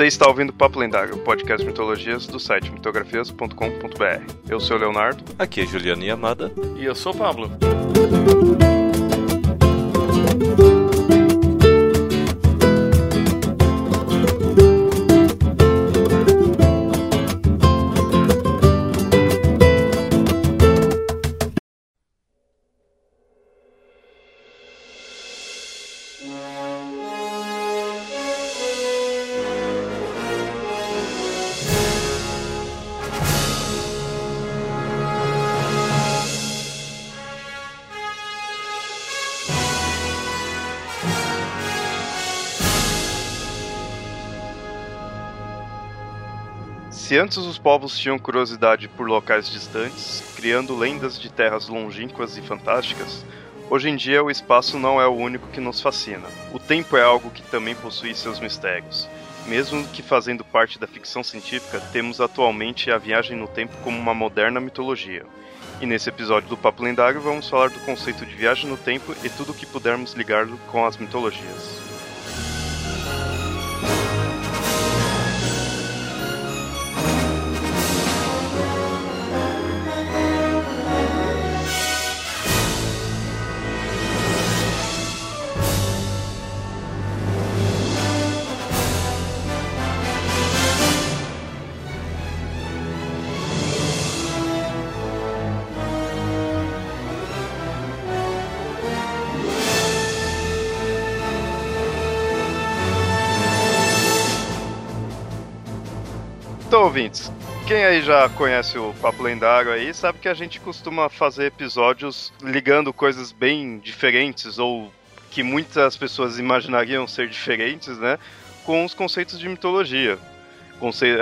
Você está ouvindo Papo Lendário, o podcast de mitologias do site mitografias.com.br. Eu sou o Leonardo. Aqui é Juliana Yamada. E eu sou o Pablo. Se antes os povos tinham curiosidade por locais distantes, criando lendas de terras longínquas e fantásticas, hoje em dia o espaço não é o único que nos fascina. O tempo é algo que também possui seus mistérios. Mesmo que fazendo parte da ficção científica, temos atualmente a viagem no tempo como uma moderna mitologia. E nesse episódio do Papo Lendário vamos falar do conceito de viagem no tempo e tudo o que pudermos ligá-lo com as mitologias. Ouvintes, quem aí já conhece o Papo Lendário aí sabe que a gente costuma fazer episódios ligando coisas bem diferentes ou que muitas pessoas imaginariam ser diferentes, né? Com os conceitos de mitologia.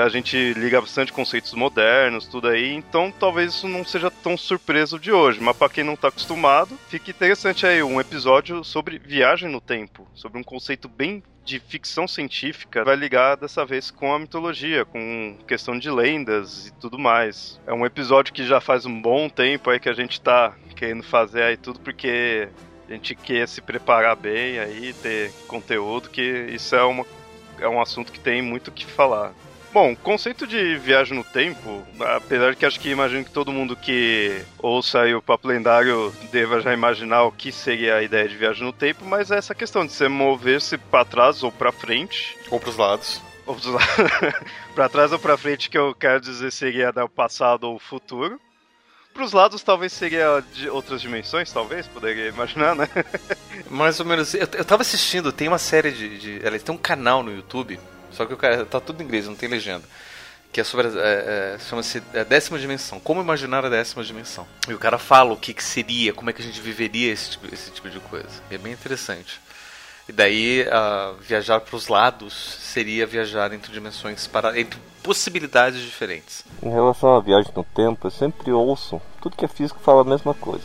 A gente liga bastante conceitos modernos, tudo aí, então talvez isso não seja tão surpreso de hoje, mas para quem não tá acostumado, fica interessante aí um episódio sobre viagem no tempo, sobre um conceito bem de ficção científica, vai ligar dessa vez com a mitologia, com questão de lendas e tudo mais. É um episódio que já faz um bom tempo aí que a gente tá querendo fazer aí tudo porque a gente quer se preparar bem aí, ter conteúdo, que isso é, uma, é um assunto que tem muito o que falar. Bom, conceito de viagem no tempo, apesar de que acho que imagino que todo mundo que ouça aí o Papo Lendário deva já imaginar o que seria a ideia de viagem no tempo, mas é essa questão de você mover-se para trás ou para frente, Ou pros lados. ou para trás ou para frente, que eu quero dizer seria dar o passado ou o futuro. Para os lados talvez seria de outras dimensões, talvez, poderia imaginar, né? Mais ou menos. Eu, eu tava assistindo, tem uma série de. de aliás, tem um canal no YouTube, só que o cara tá tudo em inglês, não tem legenda. Que é sobre. É, é, chama-se a décima dimensão. Como imaginar a décima dimensão. E o cara fala o que, que seria, como é que a gente viveria esse tipo, esse tipo de coisa. É bem interessante. E daí, ah, viajar para os lados seria viajar entre dimensões para entre possibilidades diferentes. Em relação à viagem no tempo, eu sempre ouço tudo que é físico fala a mesma coisa.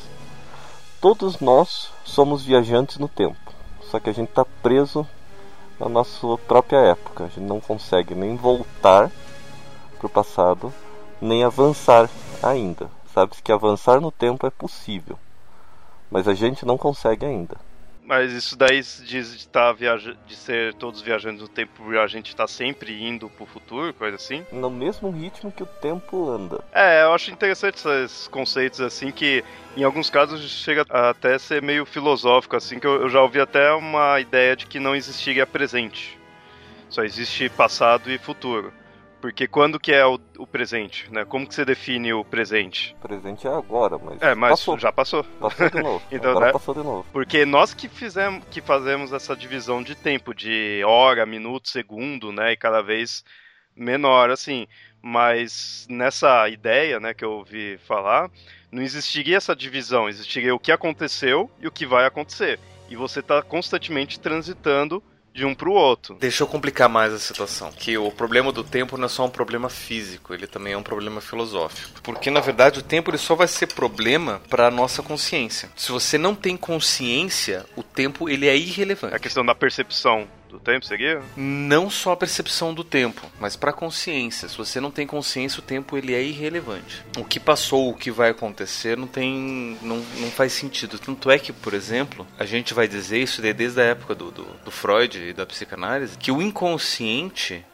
Todos nós somos viajantes no tempo, só que a gente está preso na nossa própria época. A gente não consegue nem voltar para o passado, nem avançar ainda. Sabe-se que avançar no tempo é possível, mas a gente não consegue ainda. Mas isso daí diz de, tá viaja de ser todos viajantes no tempo e a gente tá sempre indo pro futuro, coisa assim. No mesmo ritmo que o tempo anda. É, eu acho interessante esses conceitos assim que em alguns casos chega a até ser meio filosófico assim, que eu, eu já ouvi até uma ideia de que não existiria presente. Só existe passado e futuro. Porque quando que é o, o presente, né? Como que você define o presente? O presente é agora, mas, É, mas passou, já passou. passou de novo. Então, agora né? passou de novo. Porque nós que fizemos, que fazemos essa divisão de tempo, de hora, minuto, segundo, né, e cada vez menor, assim. Mas nessa ideia, né, que eu ouvi falar, não existiria essa divisão, existiria o que aconteceu e o que vai acontecer. E você está constantemente transitando de um para o outro. Deixa eu complicar mais a situação. Que o problema do tempo não é só um problema físico, ele também é um problema filosófico. Porque na verdade o tempo ele só vai ser problema para nossa consciência. Se você não tem consciência, o tempo ele é A irrelevante. questão da percepção do tempo seria? Não só a percepção do tempo, mas para a consciência. Se você não tem consciência, o tempo ele é irrelevante. O que passou, o que vai acontecer, não tem, não, não faz sentido. Tanto é que, por exemplo, a gente vai dizer isso de- desde a época do, do, do Freud e da psicanálise, que o inconsciente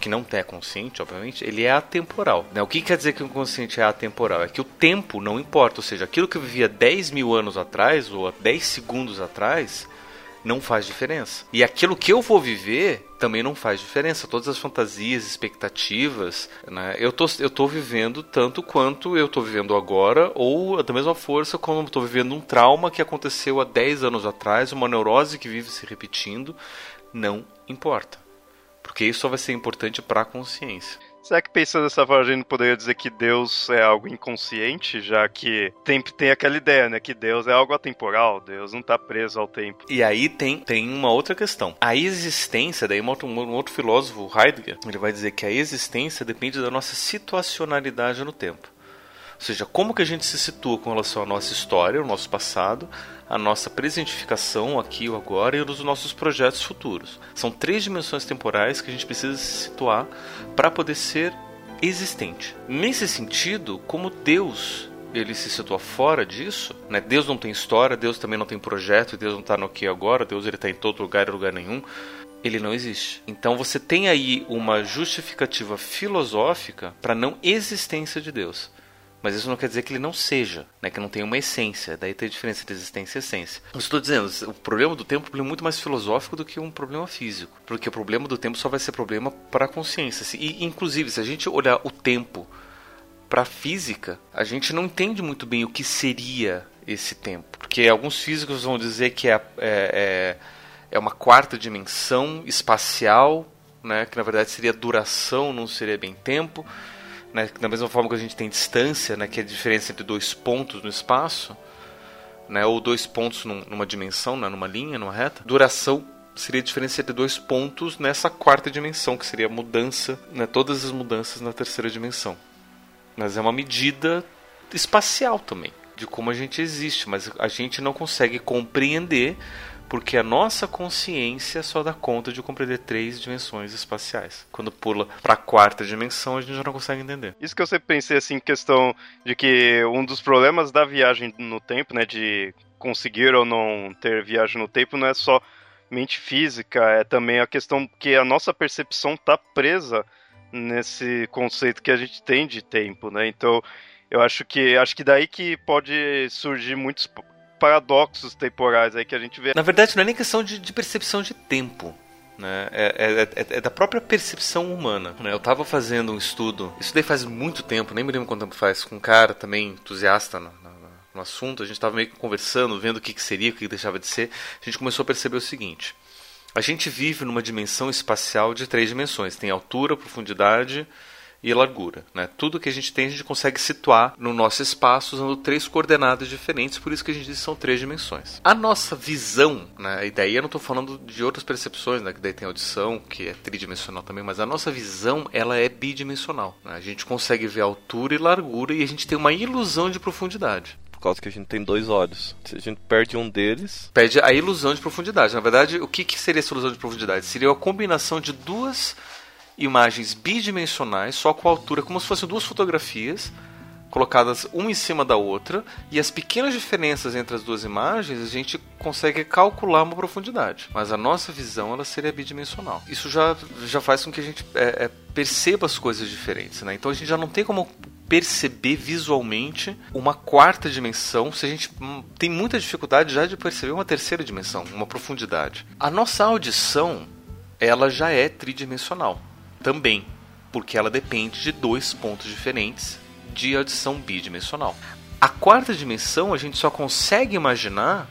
que não é consciente, obviamente, ele é atemporal. Né? O que quer dizer que o inconsciente é atemporal? É que o tempo não importa, ou seja, aquilo que eu vivia 10 mil anos atrás ou 10 segundos atrás não faz diferença. E aquilo que eu vou viver também não faz diferença. Todas as fantasias, expectativas, né? eu, tô, eu tô vivendo tanto quanto eu tô vivendo agora, ou da mesma força como eu tô vivendo um trauma que aconteceu há 10 anos atrás, uma neurose que vive se repetindo, não importa. Porque isso só vai ser importante para a consciência. Será que pensando dessa forma a gente poderia dizer que Deus é algo inconsciente, já que tem, tem aquela ideia, né? Que Deus é algo atemporal, Deus não está preso ao tempo. E aí tem, tem uma outra questão. A existência, daí um outro, um outro filósofo, Heidegger, ele vai dizer que a existência depende da nossa situacionalidade no tempo. Ou seja, como que a gente se situa com relação à nossa história, ao nosso passado, a nossa presentificação aqui ou agora e os nossos projetos futuros. São três dimensões temporais que a gente precisa se situar para poder ser existente. Nesse sentido, como Deus ele se situa fora disso, né? Deus não tem história, Deus também não tem projeto, Deus não está no aqui agora, Deus ele está em todo lugar e lugar nenhum. Ele não existe. Então você tem aí uma justificativa filosófica para a não existência de Deus. Mas isso não quer dizer que ele não seja, né? que não tenha uma essência. Daí tem a diferença entre existência e essência. Eu estou dizendo, o problema do tempo é muito mais filosófico do que um problema físico. Porque o problema do tempo só vai ser problema para a consciência. E, inclusive, se a gente olhar o tempo para a física, a gente não entende muito bem o que seria esse tempo. Porque alguns físicos vão dizer que é, é, é uma quarta dimensão espacial, né? que na verdade seria duração, não seria bem tempo né, da mesma forma que a gente tem distância, né, que é a diferença entre dois pontos no espaço, né, ou dois pontos num, numa dimensão, né, numa linha, numa reta, duração seria a diferença entre dois pontos nessa quarta dimensão, que seria a mudança, né, todas as mudanças na terceira dimensão. Mas é uma medida espacial também, de como a gente existe, mas a gente não consegue compreender porque a nossa consciência só dá conta de compreender três dimensões espaciais. Quando pula para a quarta dimensão, a gente já não consegue entender. Isso que eu sempre pensei assim, questão de que um dos problemas da viagem no tempo, né, de conseguir ou não ter viagem no tempo, não é só mente física, é também a questão que a nossa percepção está presa nesse conceito que a gente tem de tempo, né? Então, eu acho que acho que daí que pode surgir muitos paradoxos temporais aí que a gente vê. Na verdade, não é nem questão de, de percepção de tempo. Né? É, é, é, é, da própria percepção humana. Né? Eu estava fazendo um estudo, isso daí faz muito tempo, nem me lembro quanto tempo faz, com um cara também entusiasta no, no, no assunto. A gente estava meio que conversando, vendo o que, que seria, o que, que deixava de ser. A gente começou a perceber o seguinte: a gente vive numa dimensão espacial de três dimensões: tem altura, profundidade e largura. Né? Tudo que a gente tem a gente consegue situar no nosso espaço usando três coordenadas diferentes, por isso que a gente diz que são três dimensões. A nossa visão, né? e daí eu não estou falando de outras percepções, né? que daí tem audição, que é tridimensional também, mas a nossa visão ela é bidimensional. Né? A gente consegue ver altura e largura e a gente tem uma ilusão de profundidade por causa que a gente tem dois olhos. Se a gente perde um deles. Perde a ilusão de profundidade. Na verdade, o que, que seria essa ilusão de profundidade? Seria a combinação de duas imagens bidimensionais, só com altura, como se fossem duas fotografias colocadas uma em cima da outra, e as pequenas diferenças entre as duas imagens a gente consegue calcular uma profundidade. Mas a nossa visão ela seria bidimensional. Isso já, já faz com que a gente é, é, perceba as coisas diferentes. Né? Então a gente já não tem como perceber visualmente uma quarta dimensão, se a gente hum, tem muita dificuldade já de perceber uma terceira dimensão, uma profundidade. A nossa audição, ela já é tridimensional também, porque ela depende de dois pontos diferentes de adição bidimensional. A quarta dimensão a gente só consegue imaginar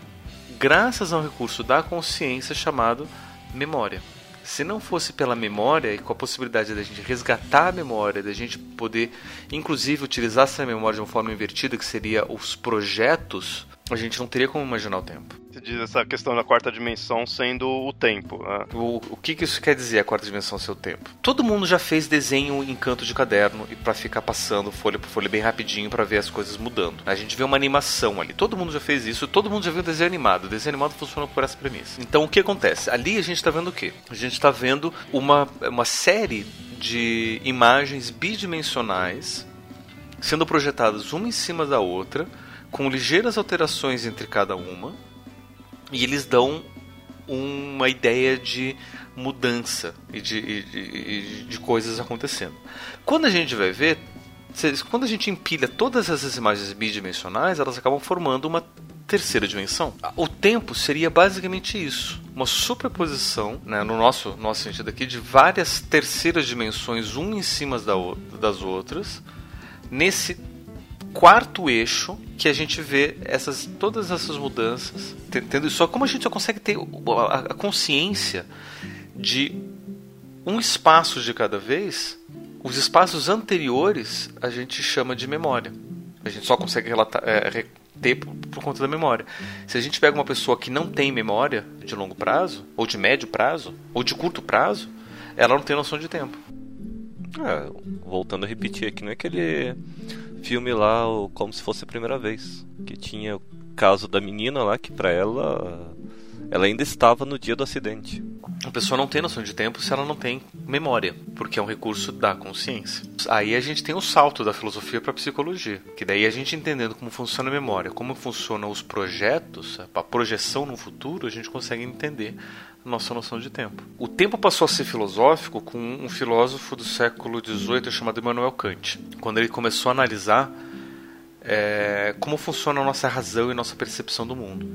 graças a um recurso da consciência chamado memória. Se não fosse pela memória e com a possibilidade da gente resgatar a memória, da gente poder, inclusive, utilizar essa memória de uma forma invertida, que seria os projetos, a gente não teria como imaginar o tempo. Você diz essa questão da quarta dimensão sendo o tempo. Né? O, o que, que isso quer dizer, a quarta dimensão ser o tempo? Todo mundo já fez desenho em canto de caderno e para ficar passando folha por folha bem rapidinho para ver as coisas mudando. A gente vê uma animação ali. Todo mundo já fez isso, todo mundo já viu desenho animado. O desenho animado funciona por essa premissa. Então o que acontece? Ali a gente está vendo o quê? A gente está vendo uma, uma série de imagens bidimensionais sendo projetadas uma em cima da outra, com ligeiras alterações entre cada uma e eles dão uma ideia de mudança e de, e, de coisas acontecendo. Quando a gente vai ver, quando a gente empilha todas essas imagens bidimensionais, elas acabam formando uma terceira dimensão. O tempo seria basicamente isso, uma superposição, né, no nosso nosso sentido aqui, de várias terceiras dimensões, uma em cima das outras, nesse quarto eixo que a gente vê essas todas essas mudanças, tendo só como a gente só consegue ter a consciência de um espaço de cada vez, os espaços anteriores a gente chama de memória. A gente só consegue relatar, é, ter por, por, conta da memória. Se a gente pega uma pessoa que não tem memória de longo prazo, ou de médio prazo, ou de curto prazo, ela não tem noção de tempo. É, voltando a repetir aqui, não é aquele filme lá, como se fosse a primeira vez, que tinha o caso da menina lá que para ela ela ainda estava no dia do acidente. A pessoa não tem noção de tempo se ela não tem memória, porque é um recurso da consciência. Aí a gente tem o salto da filosofia para a psicologia, que daí a gente entendendo como funciona a memória, como funcionam os projetos, a projeção no futuro, a gente consegue entender nossa noção de tempo. O tempo passou a ser filosófico com um filósofo do século XVIII chamado Immanuel Kant, quando ele começou a analisar é, como funciona a nossa razão e nossa percepção do mundo.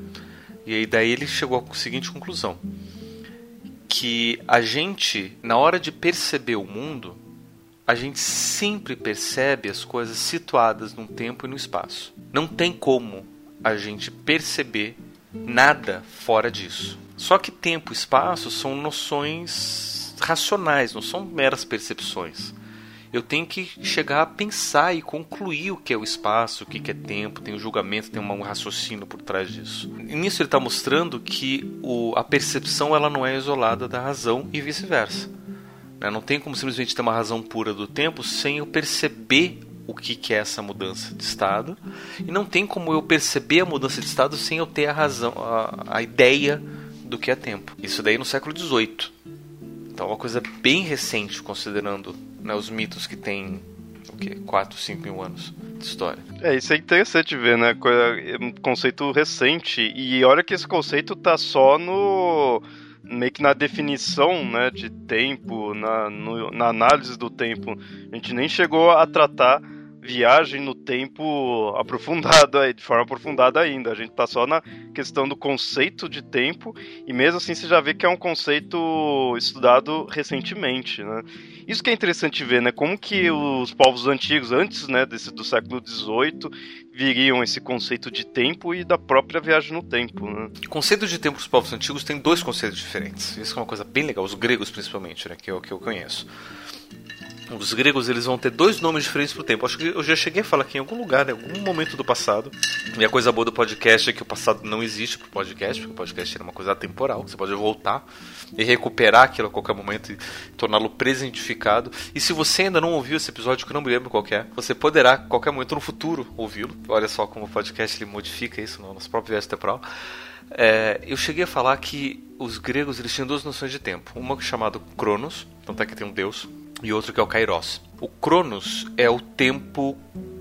E aí daí ele chegou à seguinte conclusão: que a gente, na hora de perceber o mundo, a gente sempre percebe as coisas situadas num tempo e no espaço. Não tem como a gente perceber nada fora disso. Só que tempo e espaço são noções racionais, não são meras percepções eu tenho que chegar a pensar e concluir o que é o espaço, o que é tempo, tem um julgamento, tem um raciocínio por trás disso. E nisso ele está mostrando que o, a percepção ela não é isolada da razão e vice-versa. Né? Não tem como simplesmente ter uma razão pura do tempo sem eu perceber o que, é essa mudança de estado e não tem como eu perceber a mudança de estado sem eu ter a razão, a, a ideia do que é tempo. Isso daí no século XVIII. Então é uma coisa bem recente, considerando né, os mitos que têm o quê? 4, 5 mil anos de história. É, isso é interessante ver, né? É um conceito recente. E olha que esse conceito tá só no. meio que na definição né, de tempo, na, no, na análise do tempo. A gente nem chegou a tratar viagem no tempo aprofundada, de forma aprofundada ainda. A gente está só na questão do conceito de tempo e mesmo assim você já vê que é um conceito estudado recentemente, né? Isso que é interessante ver, né? Como que os povos antigos, antes né, desse, do século XVIII, viriam esse conceito de tempo e da própria viagem no tempo. Né? O conceito de tempo dos povos antigos tem dois conceitos diferentes. Isso é uma coisa bem legal, os gregos principalmente, né, que, eu, que eu conheço. Os gregos eles vão ter dois nomes diferentes pro tempo. Acho que eu já cheguei a falar aqui em algum lugar, em algum momento do passado. E a coisa boa do podcast é que o passado não existe pro podcast, porque o podcast é uma coisa atemporal. Você pode voltar e recuperar aquilo a qualquer momento e torná-lo presentificado. E se você ainda não ouviu esse episódio, que eu não me lembro qual é, você poderá, a qualquer momento no futuro, ouvi-lo. Olha só como o podcast ele modifica isso no nosso próprio viagem temporal. É, eu cheguei a falar que os gregos eles tinham duas noções de tempo. Uma chamada Cronos, tanto é que tem um deus, e outro que é o Kairos. O Cronos é o tempo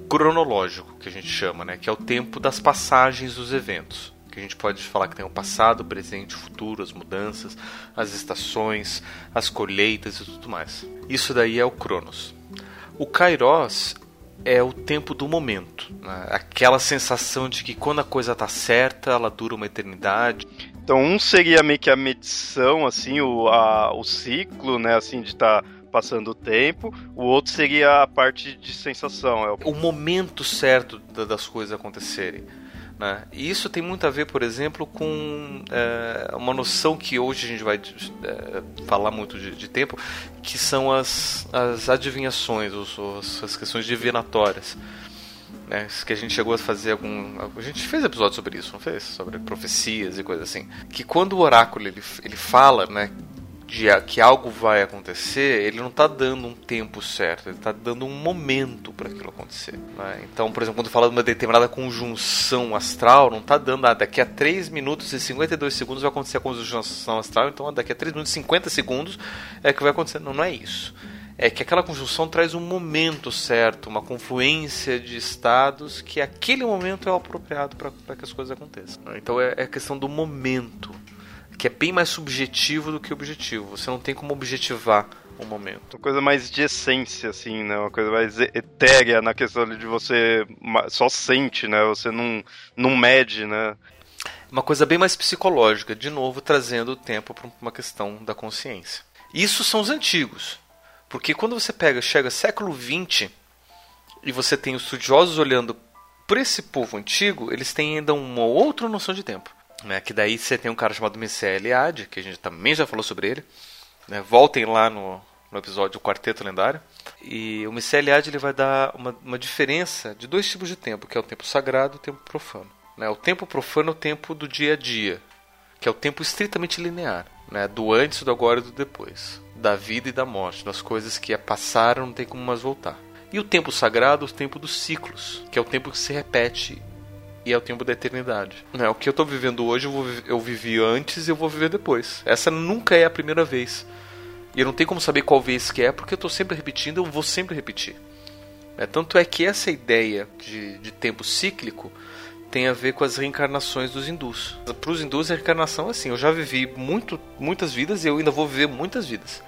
cronológico que a gente chama, né? Que é o tempo das passagens dos eventos. Que a gente pode falar que tem o passado, o presente, o futuro, as mudanças, as estações, as colheitas e tudo mais. Isso daí é o Cronos. O Kairos é o tempo do momento, né? aquela sensação de que quando a coisa está certa, ela dura uma eternidade. Então um seria meio que a medição, assim, o, a, o ciclo, né, assim, de estar tá passando o tempo, o outro seria a parte de sensação. É o... o momento certo das coisas acontecerem. Né? E isso tem muito a ver, por exemplo, com é, uma noção que hoje a gente vai é, falar muito de, de, tempo, que são as, as adivinhações, os, os, as questões divinatórias. Né? Que a gente chegou a fazer algum. A gente fez episódio sobre isso, não fez? Sobre profecias e coisas assim. Que quando o oráculo ele, ele fala né, de que algo vai acontecer, ele não está dando um tempo certo, ele está dando um momento para aquilo acontecer. Né? Então, por exemplo, quando fala de uma determinada conjunção astral, não está dando, ah, daqui a 3 minutos e 52 segundos vai acontecer a conjunção astral, então daqui a 3 minutos e 50 segundos é que vai acontecer. Não, não é isso. É que aquela conjunção traz um momento certo, uma confluência de estados que aquele momento é o apropriado para que as coisas aconteçam. Então é, é questão do momento que é bem mais subjetivo do que objetivo. Você não tem como objetivar um momento. Uma coisa mais de essência, assim, né? Uma coisa mais etérea na questão de você só sente, né? Você não, não mede, né? Uma coisa bem mais psicológica, de novo trazendo o tempo para uma questão da consciência. Isso são os antigos. Porque quando você pega, chega século XX e você tem os estudiosos olhando para esse povo antigo, eles têm ainda uma outra noção de tempo. Né? Que daí você tem um cara chamado Messiah Eliade, que a gente também já falou sobre ele. Né? Voltem lá no, no episódio O Quarteto Lendário. E o Messiah Eliade ele vai dar uma, uma diferença de dois tipos de tempo, que é o tempo sagrado e o tempo profano. Né? O tempo profano é o tempo do dia a dia, que é o tempo estritamente linear, né? do antes, do agora e do depois, da vida e da morte, das coisas que passaram não tem como mais voltar. E o tempo sagrado, o tempo dos ciclos, que é o tempo que se repete e é o tempo da eternidade. É, o que eu estou vivendo hoje eu, vou, eu vivi antes e eu vou viver depois. Essa nunca é a primeira vez. E eu não tenho como saber qual vez que é, porque eu estou sempre repetindo, eu vou sempre repetir. É, tanto é que essa ideia de, de tempo cíclico tem a ver com as reencarnações dos hindus. Para os hindus, a reencarnação é assim: eu já vivi muito, muitas vidas e eu ainda vou viver muitas vidas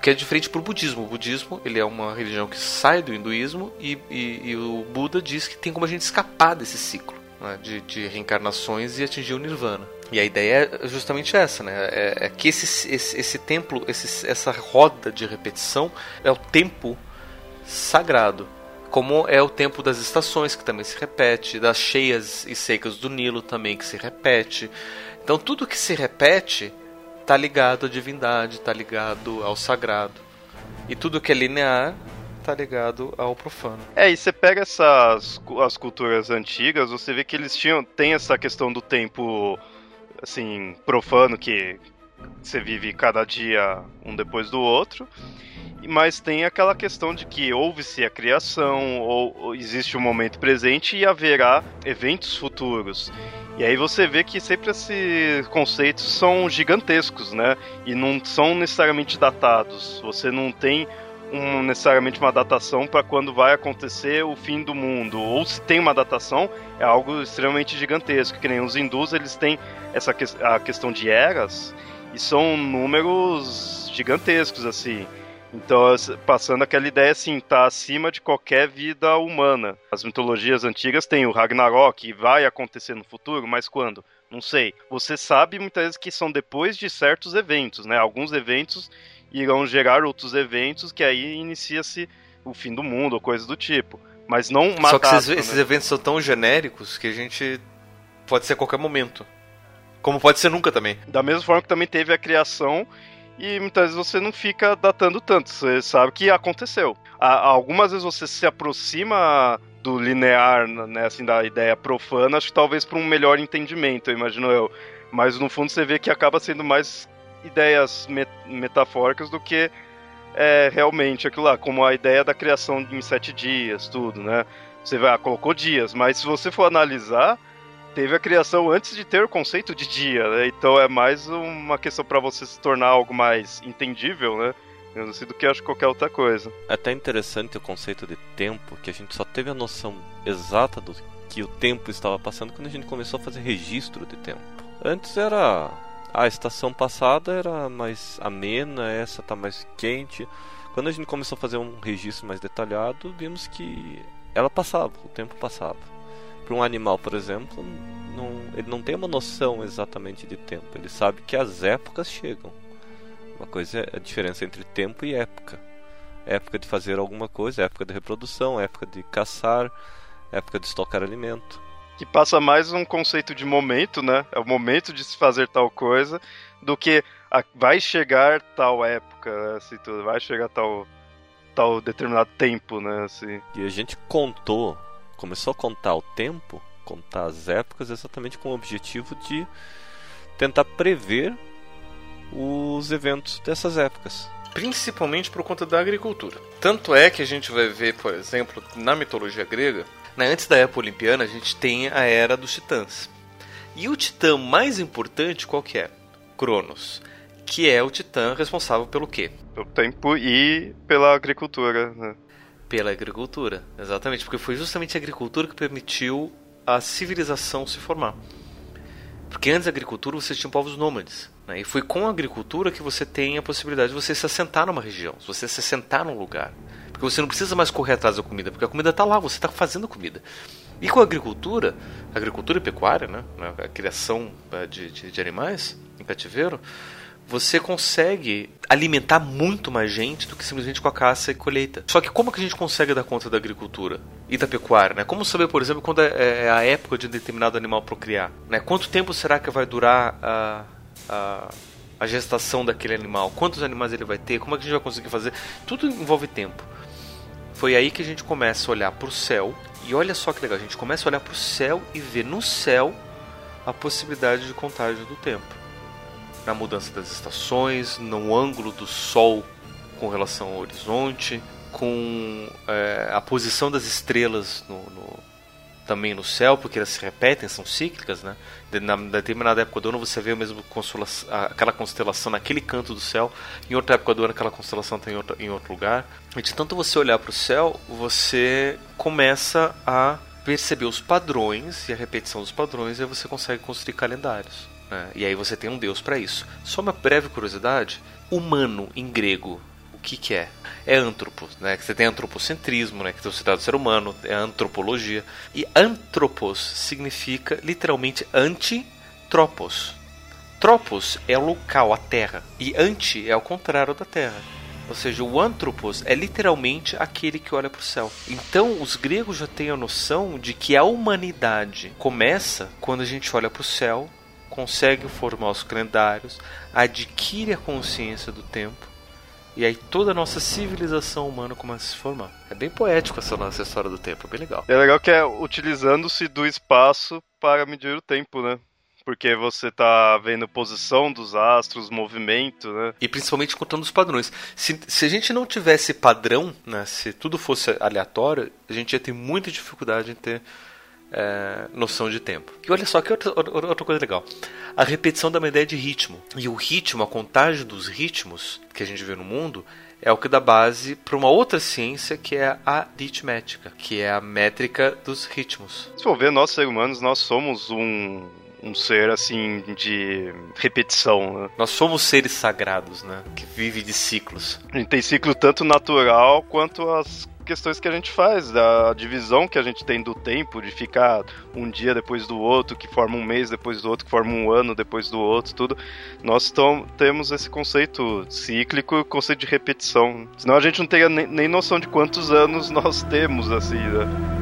que é diferente para o budismo. O budismo ele é uma religião que sai do hinduísmo e, e, e o Buda diz que tem como a gente escapar desse ciclo né, de, de, reencarnações e atingir o nirvana. E a ideia é justamente essa, né? É, é que esse, esse, esse templo, esse, essa roda de repetição é o tempo sagrado. Como é o tempo das estações, que também se repete, das cheias e secas do Nilo também, que se repete. Então, tudo que se repete tá ligado à divindade, tá ligado ao sagrado. E tudo que é linear tá ligado ao profano. É, e você pega essas as culturas antigas, você vê que eles tinham tem essa questão do tempo assim profano que você vive cada dia um depois do outro. Mas tem aquela questão de que houve-se a criação, ou, existe um momento presente e haverá eventos futuros. E aí você vê que sempre esses conceitos são gigantescos, né? E não são necessariamente datados. Você não tem um, necessariamente uma datação para quando vai acontecer o fim do mundo. Ou se tem uma datação, é algo extremamente gigantesco. Que nem os hindus, eles têm essa que, a questão de eras e são números gigantescos, assim. Então, passando aquela ideia assim, tá acima de qualquer vida humana. As mitologias antigas têm o Ragnarok, vai acontecer no futuro, mas quando? Não sei. Você sabe muitas vezes que são depois de certos eventos, né? Alguns eventos irão gerar outros eventos que aí inicia-se o fim do mundo ou coisa do tipo. Mas não uma Só que esses, né? esses eventos são tão genéricos que a gente pode ser a qualquer momento. Como pode ser nunca também. Da mesma forma que também teve a criação e muitas vezes você não fica datando tanto, você sabe que aconteceu. Algumas vezes você se aproxima do linear, né, assim, da ideia profana, acho que talvez para um melhor entendimento, eu imagino eu. Mas no fundo você vê que acaba sendo mais ideias met metafóricas do que é, realmente aquilo lá, como a ideia da criação em sete dias, tudo, né? Você vai, ah, colocou dias, mas se você for analisar, teve a criação antes de ter o conceito de dia, né? Então é mais uma questão para você se tornar algo mais entendível, né? Eu não sei do que acho qualquer outra coisa. É até interessante o conceito de tempo, que a gente só teve a noção exata do que o tempo estava passando quando a gente começou a fazer registro de tempo. Antes era a estação passada era mais amena, essa tá mais quente. Quando a gente começou a fazer um registro mais detalhado, vimos que ela passava, o tempo passava para um animal, por exemplo, não, ele não tem uma noção exatamente de tempo. Ele sabe que as épocas chegam. Uma coisa é a diferença entre tempo e época. Época de fazer alguma coisa, época de reprodução, época de caçar, época de estocar alimento. Que passa mais um conceito de momento, né? É o momento de se fazer tal coisa, do que a, vai chegar tal época, né? assim, tudo, vai chegar tal, tal determinado tempo, né? Assim. E a gente contou começou a contar o tempo, contar as épocas, exatamente com o objetivo de tentar prever os eventos dessas épocas. Principalmente por conta da agricultura. Tanto é que a gente vai ver, por exemplo, na mitologia grega, né, antes da época olimpiana, a gente tem a era dos titãs. E o titã mais importante qual que é? Cronos, que é o titã responsável pelo quê? Pelo tempo e pela agricultura, né? Pela agricultura, exatamente, porque foi justamente a agricultura que permitiu a civilização se formar. Porque antes da agricultura você tinha povos nômades. Né? E foi com a agricultura que você tem a possibilidade de você se assentar numa região, você se assentar num lugar. Porque você não precisa mais correr atrás da comida, porque a comida está lá, você está fazendo comida. E com a agricultura, agricultura e pecuária, né? a criação eh, de, de, de animais em cativeiro, você consegue alimentar muito mais gente do que simplesmente com a caça e colheita. Só que como que a gente consegue dar conta da agricultura e da pecuária? Né? Como saber, por exemplo, quando é, é a época de um determinado animal procriar? Né? Quanto tempo será que vai durar a, a, a gestação daquele animal? Quantos animais ele vai ter? Como é que a gente vai conseguir fazer? Tudo envolve tempo. Foi aí que a gente começa a olhar para o céu e olha só que legal, a gente começa a olhar para o céu e ver no céu a possibilidade de contágio do tempo na mudança das estações, no ângulo do Sol com relação ao horizonte, com é, a posição das estrelas no, no, também no céu, porque elas se repetem, são cíclicas, né? Na determinada época do ano você vê mesmo aquela constelação naquele canto do céu, em outra época do ano aquela constelação está em em outro lugar. E de tanto você olhar para o céu, você começa a perceber os padrões e a repetição dos padrões, e aí você consegue construir calendários. Né? E aí você tem um deus para isso. Só uma breve curiosidade: humano em grego, o que, que é? É antropos, né? Que você tem antropocentrismo, né? Que você trata do ser humano, é antropologia. E antropos significa literalmente anti-tropos. Tropos é o local, a terra, e anti é o contrário da terra. Ou seja, o antropos é literalmente aquele que olha para o céu. Então, os gregos já têm a noção de que a humanidade começa quando a gente olha para o céu consegue formar os calendários, adquire a consciência do tempo, e aí toda a nossa civilização humana começa a se formar. É bem poético essa nossa história do tempo, é bem legal. É legal que é utilizando-se do espaço para medir o tempo, né? Porque você tá vendo posição dos astros, movimento, né? E principalmente contando os padrões. Se, se a gente não tivesse padrão, né? Se tudo fosse aleatório, a gente ia ter muita dificuldade em ter é, noção de tempo. E olha só que outra, outra coisa legal. A repetição da ideia de ritmo. E o ritmo, a contagem dos ritmos que a gente vê no mundo, é o que dá base para uma outra ciência que é a aritmética, que é a métrica dos ritmos. Se for ver, nós seres humanos, nós somos um, um ser assim de repetição. Né? Nós somos seres sagrados, né? Que vive de ciclos. A gente tem ciclo tanto natural quanto as questões que a gente faz, da divisão que a gente tem do tempo, de ficar um dia depois do outro, que forma um mês depois do outro, que forma um ano depois do outro, tudo. Nós temos esse conceito cíclico conceito de repetição. Senão a gente não teria nem, nem noção de quantos anos nós temos, assim, né?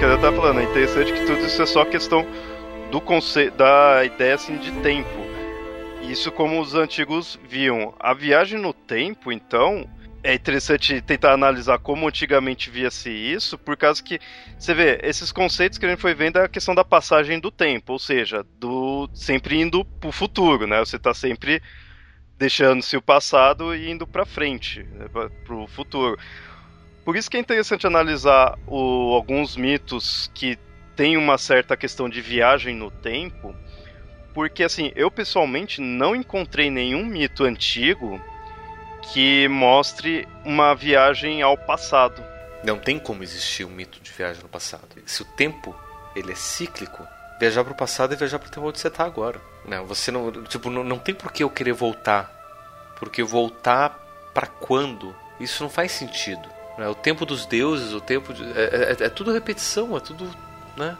Tá falando, é interessante que tudo isso é só questão do conceito, da ideia assim de tempo. Isso como os antigos viam. A viagem no tempo, então, é interessante tentar analisar como antigamente via-se isso, por causa que você vê, esses conceitos que a gente foi vendo é a questão da passagem do tempo, ou seja, do sempre indo pro futuro, né? Você tá sempre deixando-se o passado e indo para frente, né? pro futuro. Por isso que é interessante analisar o, alguns mitos que têm uma certa questão de viagem no tempo, porque assim, eu pessoalmente não encontrei nenhum mito antigo que mostre uma viagem ao passado. Não tem como existir um mito de viagem no passado. Se o tempo ele é cíclico, viajar para o passado é viajar para o tempo onde você está agora. Não, você não, tipo, não, não tem por que eu querer voltar, porque voltar para quando Isso não faz sentido. Né? O tempo dos deuses, o tempo de, é, é, é, tudo repetição, é tudo, né?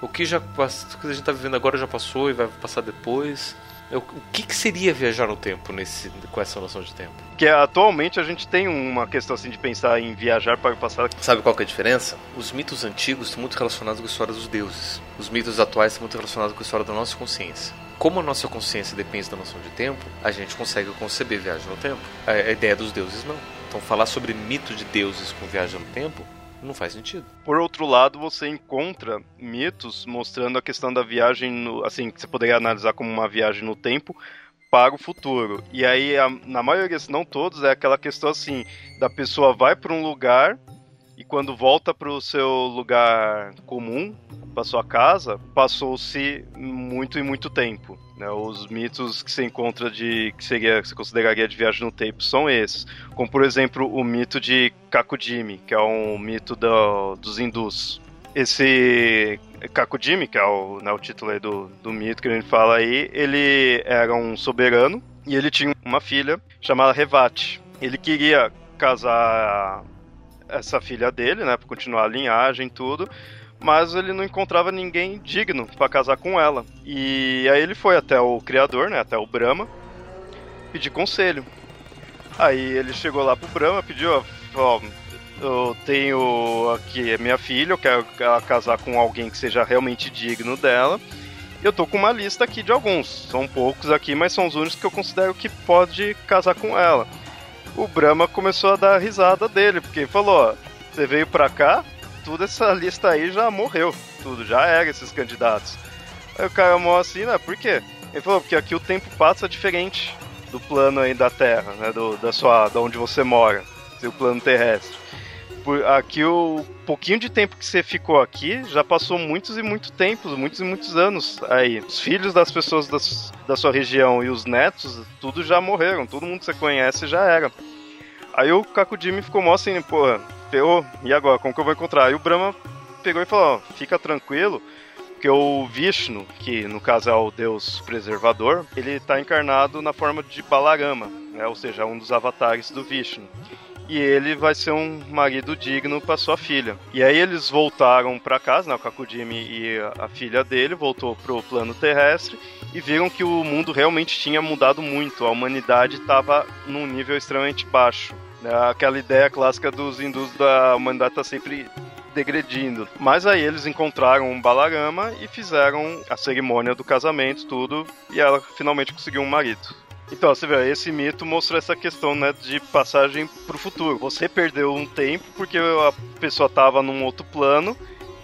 O que já o que a gente está vivendo agora já passou e vai passar depois. O que, que, seria viajar no tempo nesse, com essa noção de tempo? Que atualmente a gente tem uma questão assim de pensar em viajar para o passado. Sabe qual é a diferença? Os mitos antigos estão muito relacionados com a história dos deuses. Os mitos atuais estão muito relacionados com a história da nossa consciência. Como a nossa consciência depende da noção de tempo, a gente consegue conceber viagem no tempo. A, a ideia dos deuses não. Então falar sobre mito de deuses com viagem no tempo não faz sentido. Por outro lado, você encontra mitos mostrando a questão da viagem, no, assim, que você poderia analisar como uma viagem no tempo para o futuro. E aí, a, na maioria, se não todos, é aquela questão assim, da pessoa vai para um lugar e quando volta para o seu lugar comum, para sua casa, passou-se muito e muito tempo. Né? Os mitos que você encontra de que seria que você consideraria de viagem no tempo são esses, como por exemplo o mito de Kakudimi, que é um mito do, dos hindus. Esse Kakudimi, que é o, né, o título do, do mito que a gente fala aí, ele era um soberano e ele tinha uma filha chamada Revati. Ele queria casar essa filha dele, né, para continuar a linhagem e tudo, mas ele não encontrava ninguém digno para casar com ela. E aí ele foi até o criador, né, até o Brahma, pedir conselho. Aí ele chegou lá pro Brahma, pediu, ó, eu tenho aqui a minha filha, eu quero casar com alguém que seja realmente digno dela. Eu tô com uma lista aqui de alguns, são poucos aqui, mas são os únicos que eu considero que pode casar com ela. O Brahma começou a dar risada dele, porque falou: ó, você veio pra cá, tudo, essa lista aí já morreu. Tudo, já era esses candidatos. Aí o cara mó assim, né? Por quê? Ele falou, porque aqui o tempo passa diferente do plano aí da Terra, né? Do, da sua. da onde você mora. Seu plano terrestre. Por, aqui o pouquinho de tempo que você ficou aqui já passou muitos e muitos tempos, muitos e muitos anos aí. Os filhos das pessoas das, da sua região e os netos, tudo já morreram, todo mundo que você conhece já era. Aí o Kakudimi ficou mó assim, porra, ferrou, e agora, como que eu vou encontrar? Aí o Brahma pegou e falou, fica tranquilo, porque o Vishnu, que no caso é o deus preservador, ele está encarnado na forma de Balarama, né? ou seja, um dos avatares do Vishnu. E ele vai ser um marido digno para sua filha. E aí eles voltaram para casa, né, o Kakudimi e a filha dele voltou pro plano terrestre e viram que o mundo realmente tinha mudado muito. A humanidade estava num nível extremamente baixo. Né? Aquela ideia clássica dos hindus da humanidade tá sempre degredindo. Mas aí eles encontraram um Balarama e fizeram a cerimônia do casamento, tudo, e ela finalmente conseguiu um marido. Então, você vê, esse mito mostra essa questão né, de passagem para o futuro. Você perdeu um tempo porque a pessoa estava num outro plano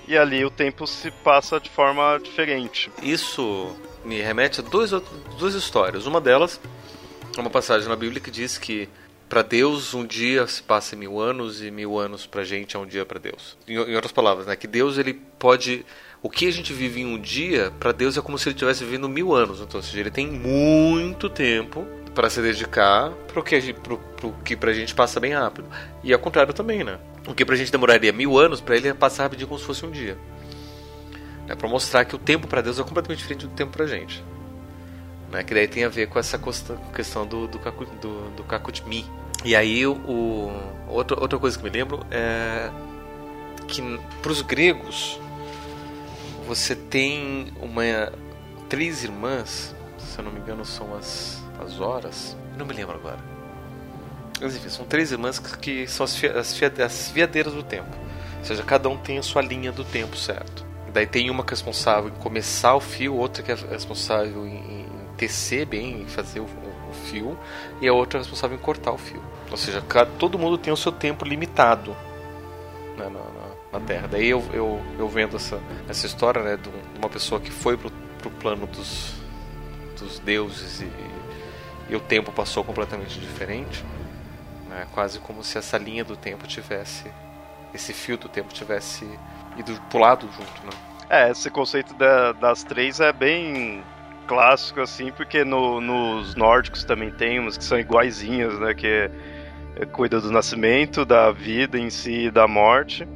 e ali o tempo se passa de forma diferente. Isso me remete a dois, duas histórias. Uma delas é uma passagem na Bíblia que diz que para Deus um dia se passa mil anos e mil anos para gente é um dia para Deus. Em, em, outras palavras, né, que Deus ele pode o que a gente vive em um dia para Deus é como se ele estivesse vivendo mil anos. Então, ou seja, ele tem muito tempo para se dedicar para o que que pra gente passa bem rápido. E ao contrário também, né? O que pra gente demoraria mil anos, para ele passar rapidinho como se fosse um dia. É para mostrar que o tempo para Deus é completamente diferente do tempo pra gente. Né? Que daí tem a ver com essa questão do, do, do, do Kakutmi, e aí, o, outra, outra coisa que me lembro é que para os gregos você tem uma três irmãs, se eu não me engano são as, as horas, não me lembro agora. Mas enfim, são três irmãs que são as, as, as do tempo. Ou seja, cada um tem a sua linha do tempo certo. Daí tem uma que é responsável em começar o fio, outra que é responsável em, em tecer bem, em fazer o, o fio, e a outra é responsável em cortar o fio. Ou seja, todo mundo tem o seu tempo limitado né, na, na, Terra. Daí eu, eu, eu vendo essa, essa história né, de uma pessoa que foi pro, pro plano dos, dos deuses e, e o tempo passou completamente diferente. Né, quase como se essa linha do tempo tivesse. Esse fio do tempo tivesse ido pro lado junto, né? É, esse conceito da, das três é bem clássico, assim, porque no, nos nórdicos também tem umas que são iguaizinhas, né? Que cuida do nascimento, da vida em si e da morte.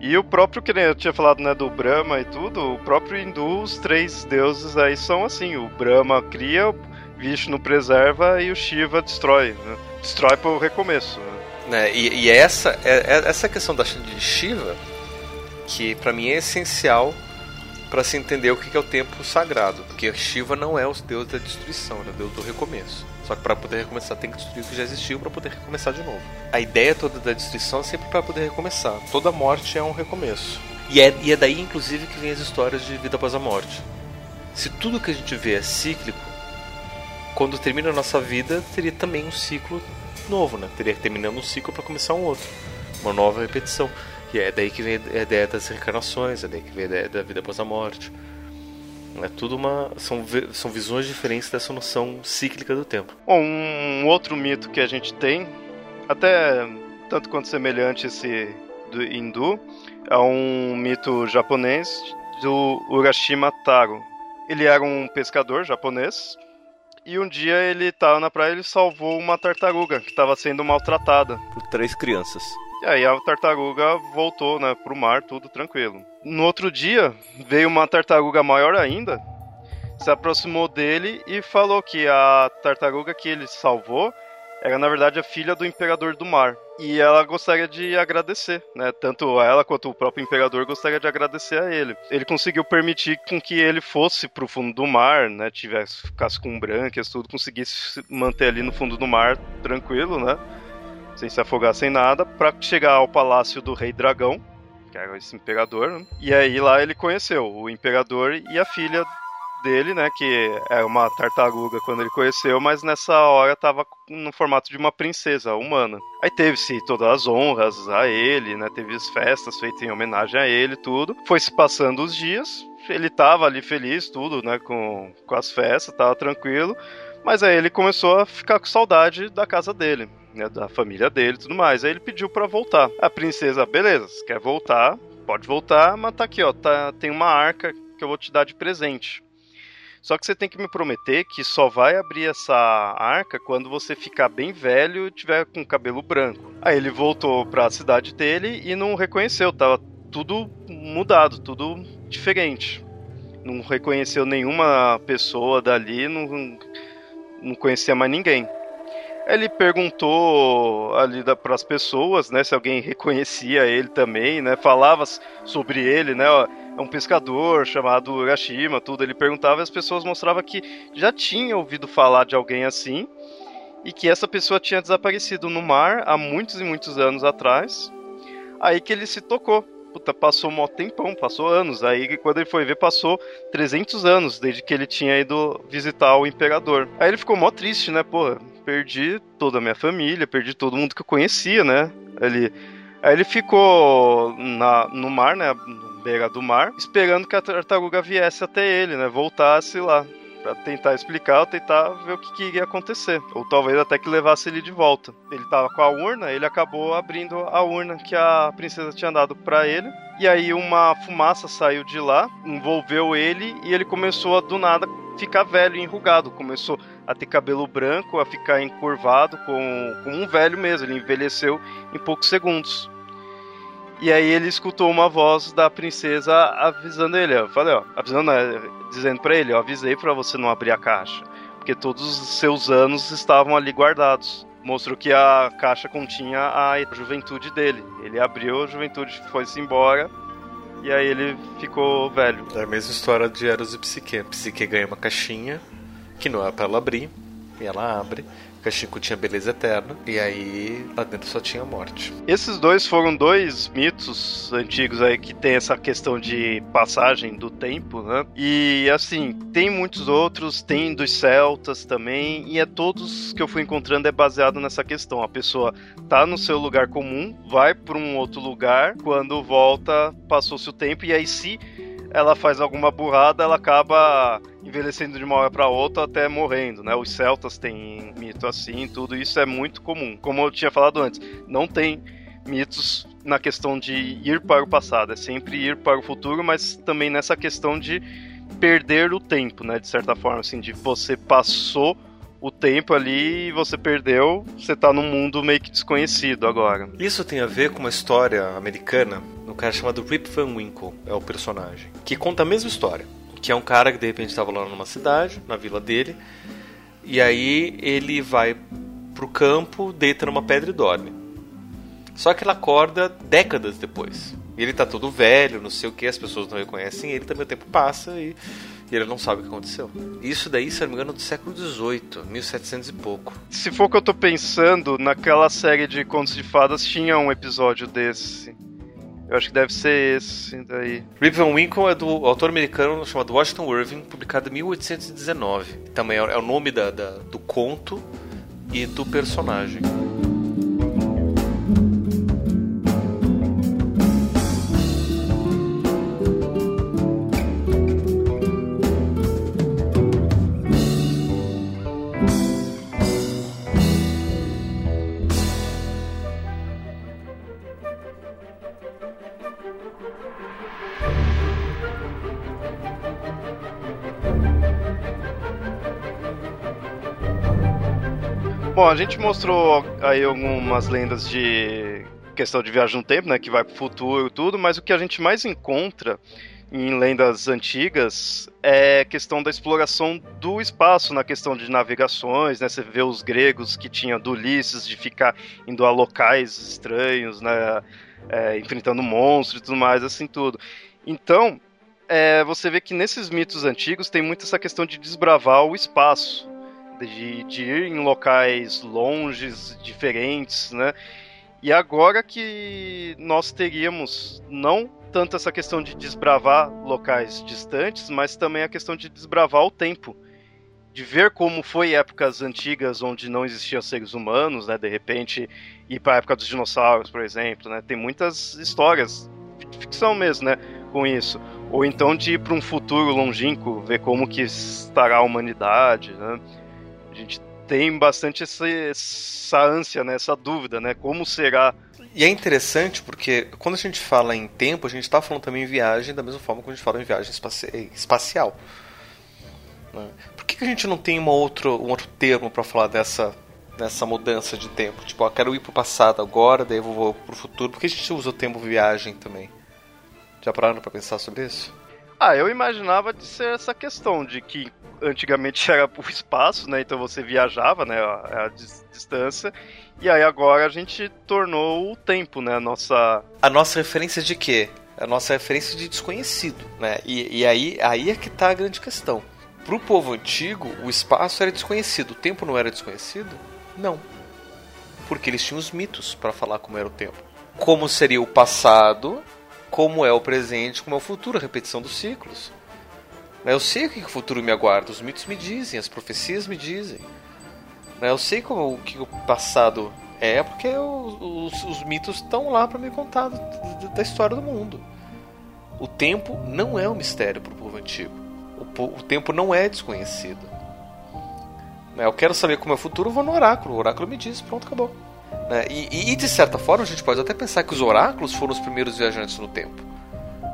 E o próprio, que eu tinha falado, né, do Brahma e tudo, o próprio hindu, os três deuses aí são assim, o Brahma cria, o Vishnu preserva e o Shiva destrói, né? Destrói por recomeço. Né? Né? E, e essa, é, é, essa questão da de Shiva, que para mim é essencial para se entender o que é o tempo sagrado. Porque Shiva não é o deus da destruição, é o deus do recomeço. Só que para poder recomeçar tem que destruir o que já existiu para poder recomeçar de novo. A ideia toda da destruição é sempre para poder recomeçar. Toda morte é um recomeço. E é, e é daí, inclusive, que vem as histórias de vida após a morte. Se tudo que a gente vê é cíclico, quando termina a nossa vida, teria também um ciclo novo, né? Teria terminando um ciclo para começar um outro. Uma nova repetição. E é daí que vem a ideia das reencarnações, é daí que vem a ideia da vida após a morte. É tudo uma. São, são visões diferentes dessa noção cíclica do tempo. Bom, um outro mito que a gente tem, até tanto quanto semelhante esse do hindu, é um mito japonês do Urashima Taro. Ele era um pescador japonês e um dia ele estava na praia e salvou uma tartaruga que estava sendo maltratada por três crianças. E aí a tartaruga voltou, né, pro mar, tudo tranquilo. No outro dia, veio uma tartaruga maior ainda, se aproximou dele e falou que a tartaruga que ele salvou era na verdade a filha do imperador do mar. E ela gostaria de agradecer, né? Tanto ela quanto o próprio imperador gostaria de agradecer a ele. Ele conseguiu permitir com que ele fosse pro fundo do mar, né? Tivesse, ficasse com brancas, tudo, conseguisse manter ali no fundo do mar tranquilo, né? Sem se afogar sem nada, para chegar ao palácio do rei dragão, que era esse imperador, né? e aí lá ele conheceu o imperador e a filha dele, né, que é uma tartaruga quando ele conheceu, mas nessa hora tava no formato de uma princesa humana. Aí teve-se todas as honras a ele, né, teve as festas feitas em homenagem a ele, tudo. Foi se passando os dias, ele tava ali feliz, tudo, né, com, com as festas, tava tranquilo, mas aí ele começou a ficar com saudade da casa dele né, da família dele e tudo mais. Aí ele pediu para voltar. A princesa, beleza, quer voltar, pode voltar, mas tá aqui, ó, tá, tem uma arca que eu vou te dar de presente. Só que você tem que me prometer que só vai abrir essa arca quando você ficar bem velho e tiver com cabelo branco. Aí ele voltou para a cidade dele e não reconheceu, tava tudo mudado, tudo diferente. Não reconheceu nenhuma pessoa dali, não, não conhecia mais ninguém. Ele perguntou ali para as pessoas, né, se alguém reconhecia ele também, né, falava sobre ele, né, é um pescador chamado Urashima, tudo. Ele perguntava e as pessoas mostravam que já tinha ouvido falar de alguém assim e que essa pessoa tinha desaparecido no mar há muitos e muitos anos atrás. Aí que ele se tocou. Puta, passou um tempão, passou anos. Aí quando ele foi ver, passou 300 anos desde que ele tinha ido visitar o imperador. Aí ele ficou mó triste, né? Porra, perdi toda a minha família, perdi todo mundo que eu conhecia, né? Ele, aí ele ficou na, no mar, né? Beira do mar, esperando que a tartaruga viesse até ele, né? Voltasse lá para tentar explicar ou tentar ver o que, que, iria acontecer. Ou talvez até que levasse ele de volta. Ele tava com a urna, ele acabou abrindo a urna que a princesa tinha dado para ele. E aí uma fumaça saiu de lá, envolveu ele e ele começou a do nada ficar velho enrugado. Começou a ter cabelo branco, a ficar encurvado, com, com um velho mesmo. Ele envelheceu em poucos segundos. E aí ele escutou uma voz da princesa avisando ele. Eu falei, ó, avisando, né, dizendo para ele, eu avisei para você não abrir a caixa, porque todos os seus anos estavam ali guardados. Mostrou que a caixa continha a juventude dele. Ele abriu, a juventude foi-se embora. E aí ele ficou velho. É a mesma história de Eros e Psique. Psique ganha uma caixinha, que não é para ela abrir, e ela abre. Cachico tinha beleza eterna, e aí lá dentro só tinha morte. Esses dois foram dois mitos antigos aí que tem essa questão de passagem do tempo, né? E assim, tem muitos outros, tem dos celtas também, e é todos que eu fui encontrando é baseado nessa questão. A pessoa tá no seu lugar comum, vai para um outro lugar, quando volta, passou-se o tempo, e aí se ela faz alguma burrada, ela acaba envelhecendo de uma hora para outra até morrendo, né? Os celtas têm mito assim, tudo isso é muito comum. Como eu tinha falado antes, não tem mitos na questão de ir para o passado, é sempre ir para o futuro, mas também nessa questão de perder o tempo, né? De certa forma, assim, de você passou o tempo ali e você perdeu, você tá num mundo meio que desconhecido agora. Isso tem a ver com uma história americana, um cara chamado Rip Van Winkle, é o personagem, que conta a mesma história. Que é um cara que de repente estava lá numa cidade, na vila dele, e aí ele vai pro campo, deita numa pedra e dorme. Só que ele acorda décadas depois. E ele tá todo velho, não sei o que, as pessoas não reconhecem ele, também o tempo passa e, e ele não sabe o que aconteceu. Isso daí, se não me engano, é do século XVIII, 1700 e pouco. Se for o que eu tô pensando, naquela série de contos de fadas tinha um episódio desse. Eu acho que deve ser esse daí. Rip Van Winkle é do autor americano chamado Washington Irving, publicado em 1819. Também é o nome da, da do conto e do personagem. Bom, a gente mostrou aí algumas lendas de questão de viagem no tempo, né, que vai pro futuro e tudo, mas o que a gente mais encontra em lendas antigas é questão da exploração do espaço, na questão de navegações, né? Você vê os gregos que tinham do Ulisses de ficar indo a locais estranhos, né? É, enfrentando monstros e tudo mais, assim tudo. Então, é, você vê que nesses mitos antigos tem muito essa questão de desbravar o espaço de, de ir em locais longes, diferentes, né? E agora que nós teríamos não tanto essa questão de desbravar locais distantes, mas também a questão de desbravar o tempo. De ver como foi épocas antigas onde não existiam seres humanos, né? De repente ir para a época dos dinossauros, por exemplo, né? Tem muitas histórias de ficção mesmo, né? Com isso. Ou então de ir para um futuro longínquo, ver como que estará a humanidade, né? Gente tem bastante essa, essa ânsia, né, essa dúvida, né, como será. E é interessante porque quando a gente fala em tempo, a gente está falando também em viagem da mesma forma que a gente fala em viagem espaci espacial. Né? Por que, que, a gente não tem uma outro, um outro termo para falar dessa, dessa mudança de tempo? Tipo, eu quero ir para o passado agora, daí eu vou para o futuro. Por que a gente usa o termo viagem também? Já pararam para pensar sobre isso? Ah, eu imaginava de ser essa questão de que antigamente era o espaço, né? Então você viajava, né? A, a distância. E aí agora a gente tornou o tempo, né? A nossa. A nossa referência de quê? A nossa referência de desconhecido, né? E, e aí, aí é que tá a grande questão. Pro povo antigo, o espaço era desconhecido. O tempo não era desconhecido? Não. Porque eles tinham os mitos para falar como era o tempo. Como seria o passado, como é o presente, como é o futuro, a repetição dos ciclos. Né, eu sei o que o futuro me aguarda, os mitos me dizem, as profecias me dizem. Né, eu sei como, o que o passado é, porque os, os mitos estão lá para me contar da história do mundo. O tempo não é um mistério para o povo antigo. O, o, tempo não é desconhecido. Né, eu quero saber como é o futuro, vou no oráculo. O oráculo me diz, pronto, acabou. E, e, de certa forma, a gente pode até pensar que os oráculos foram os primeiros viajantes no tempo.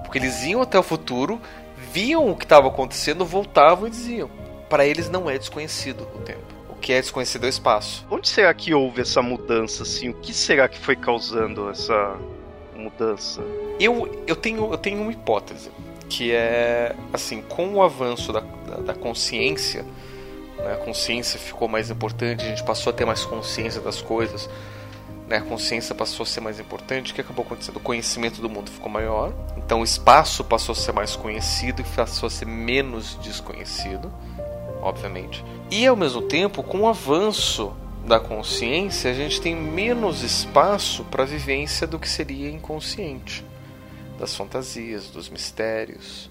Porque eles iam até o futuro viam o que estava acontecendo, voltavam e diziam: para eles não é desconhecido o tempo. O que é desconhecido é o espaço. Onde será que houve essa mudança assim? O que será que foi causando essa mudança? Eu, eu, tenho, eu tenho uma hipótese que é assim, com o avanço da, da, da consciência, né, a consciência ficou mais importante, a gente passou a ter mais consciência das coisas né, a consciência passou a ser mais importante, o que acabou acontecendo? O conhecimento do mundo ficou maior, então o espaço passou a ser mais conhecido e passou a ser menos desconhecido, obviamente. E ao mesmo tempo, com o avanço da consciência, a gente tem menos espaço para a vivência do que seria inconsciente, das fantasias, dos mistérios,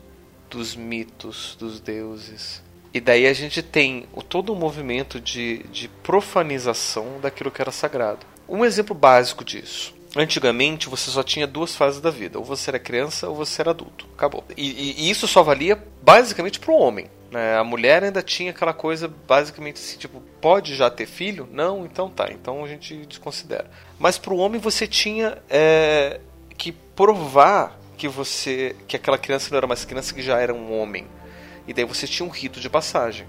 dos mitos, dos deuses. E daí a gente tem todo o movimento de, de profanização daquilo que era sagrado. Um exemplo básico disso. Antigamente você só tinha duas fases da vida, ou você era criança ou você era adulto. Acabou. E, e, isso só valia basicamente para o homem. Né? A mulher ainda tinha aquela coisa basicamente assim, tipo, pode já ter filho? Não, então tá, então a gente desconsidera. Mas para o homem você tinha é, que provar que você, que aquela criança não era mais criança, que já era um homem. E daí você tinha um rito de passagem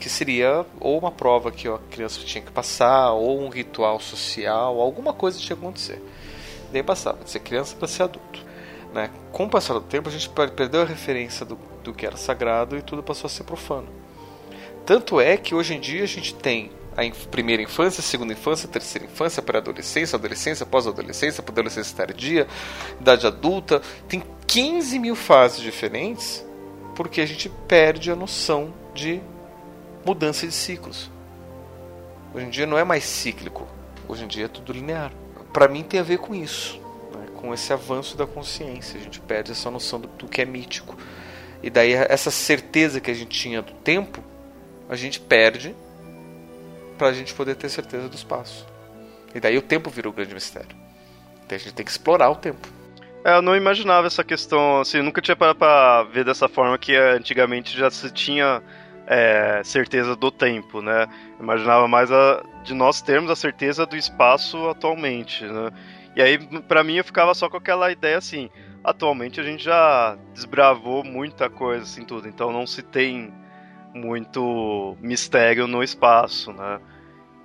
que seria ou uma prova que a criança tinha que passar, ou um ritual social, alguma coisa tinha que acontecer. Daí passava de ser criança para ser adulto. Né? Com o passar do tempo, a gente perdeu a referência do, do que era sagrado e tudo passou a ser profano. Tanto é que hoje em dia a gente tem a inf primeira infância, segunda infância, terceira infância, pré-adolescência, adolescência, pós-adolescência, adolescência tardia, idade adulta. Tem 15 mil fases diferentes porque a gente perde a noção de mudança de ciclos. Hoje em dia não é mais cíclico, hoje em dia é tudo linear. Para mim tem a ver com isso, né? com esse avanço da consciência. A gente perde essa noção do, do que é mítico. E daí essa certeza que a gente tinha do tempo, a gente perde para a gente poder ter certeza do espaço. E daí o tempo virou o grande mistério. Então a gente tem que explorar o tempo. É, eu não imaginava essa questão, assim, nunca tinha parado pra ver dessa forma que antigamente já se tinha é, certeza do tempo, né? Imaginava mais a, de nós termos a certeza do espaço atualmente, né? E aí, para mim, eu ficava só com aquela ideia assim, atualmente a gente já desbravou muita coisa, assim, tudo, então não se tem muito mistério no espaço, né?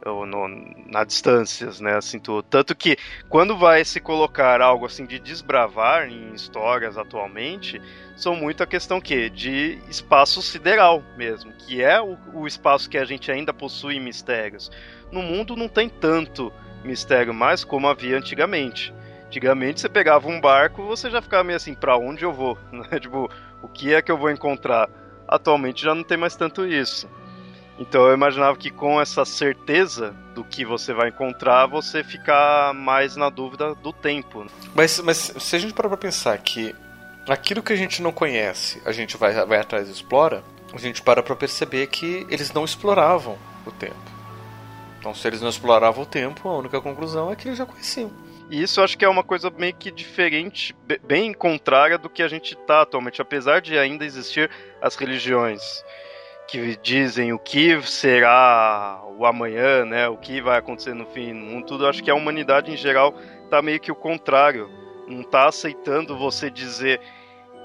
Ou no, na distâncias, né, assim. Tanto que quando vai se colocar algo assim de desbravar em histórias atualmente, são muito a questão que de espaço sideral mesmo, que é o, o espaço que a gente ainda possui mistérios. No mundo não tem tanto mistério mais como havia antigamente. Antigamente você pegava um barco, você já ficava meio assim, para onde eu vou? Né? tipo, o que é que eu vou encontrar? Atualmente já não tem mais tanto isso. Então eu imaginava que com essa certeza do que você vai encontrar, você ficar mais na dúvida do tempo. Mas, mas se a gente parar pra pensar que aquilo que a gente não conhece, a gente vai, vai atrás e explora, a gente para pra perceber que eles não exploravam o tempo. Então se eles não exploravam o tempo, a única conclusão é que eles já conheciam. E isso eu acho que é uma coisa meio que diferente, bem contrária do que a gente está atualmente, apesar de ainda existir as religiões que dizem o que será o amanhã, né? O que vai acontecer no fim do mundo, tudo. Acho que a humanidade em geral tá meio que o contrário. Não tá aceitando você dizer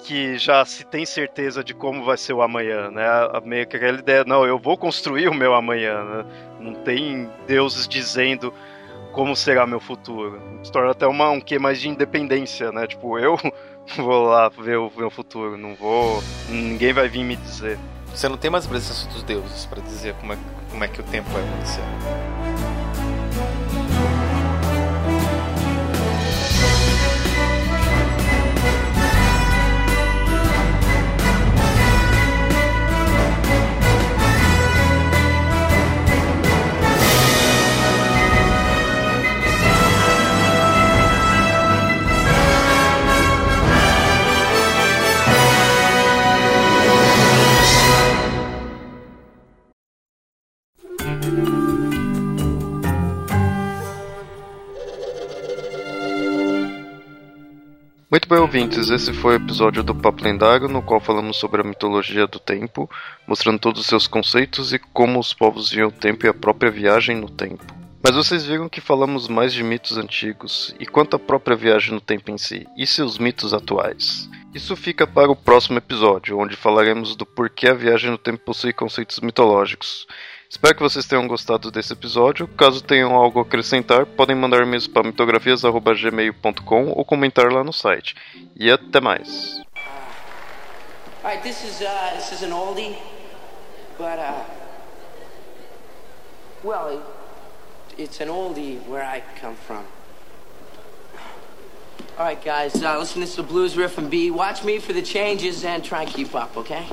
que já se tem certeza de como vai ser o amanhã, né? Meio que aquela ideia, não, eu vou construir o meu amanhã, né? Não tem deuses dizendo como será meu futuro. Se torna até uma, um que mais de independência, né? Tipo, eu vou lá ver o meu futuro, não vou. Ninguém vai vir me dizer. Você não tem mais a presença dos deuses para dizer como é, como é que o tempo vai acontecer. Muito bem, ouvintes, esse foi o episódio do Papo Lendário, no qual falamos sobre a mitologia do tempo, mostrando todos os seus conceitos e como os povos viam o tempo e a própria viagem no tempo. Mas vocês viram que falamos mais de mitos antigos, e quanto à própria viagem no tempo em si, e seus mitos atuais? Isso fica para o próximo episódio, onde falaremos do porquê a viagem no tempo possui conceitos mitológicos. Espero que vocês tenham gostado desse episódio. Caso tenham algo a acrescentar, podem mandar e-mails para mitografias.gmail.com ou comentar lá no site. E até mais. Alright, this is uh, this is an oldie, but uh, well, it's an oldie where I come from. All right, guys, uh, listen this blues riff and B. Watch me for the changes and try and keep up, okay?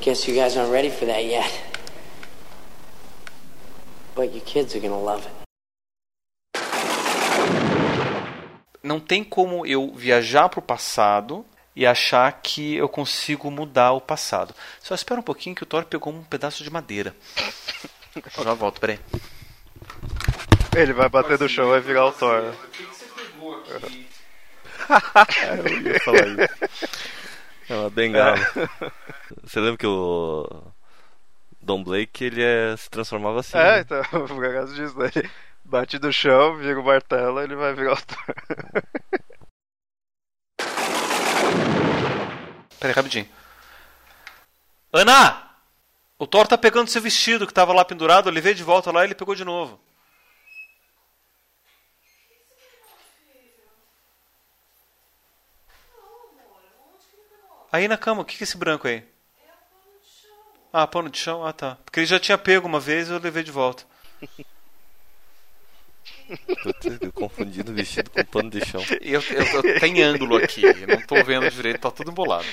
Guess you guys aren't ready for that yet. But your kids are gonna love it. Não tem como eu viajar para o passado e achar que eu consigo mudar o passado. Só espera um pouquinho que o Thor pegou um pedaço de madeira. Eu já volto, peraí. Ele vai bater no chão e vai virar o Thor. O que você pegou aqui? eu ia falar isso. É uma bengala. Você lembra que o Don Blake ele é, se transformava assim? É, né? então, por causa disso, né? Ele bate no chão, vira o martelo ele vai virar o Thor. Peraí, rapidinho. Ana! O Thor tá pegando seu vestido que tava lá pendurado, eu levei de volta lá e ele pegou de novo. Aí na cama, o que que é esse branco aí? Ah, pano de chão? Ah, tá. Porque ele já tinha pego uma vez e eu levei de volta. Putz, eu confundindo vestido com pano de chão. Eu, eu, eu tenho ângulo aqui, eu não tô vendo direito, tá tudo embolado.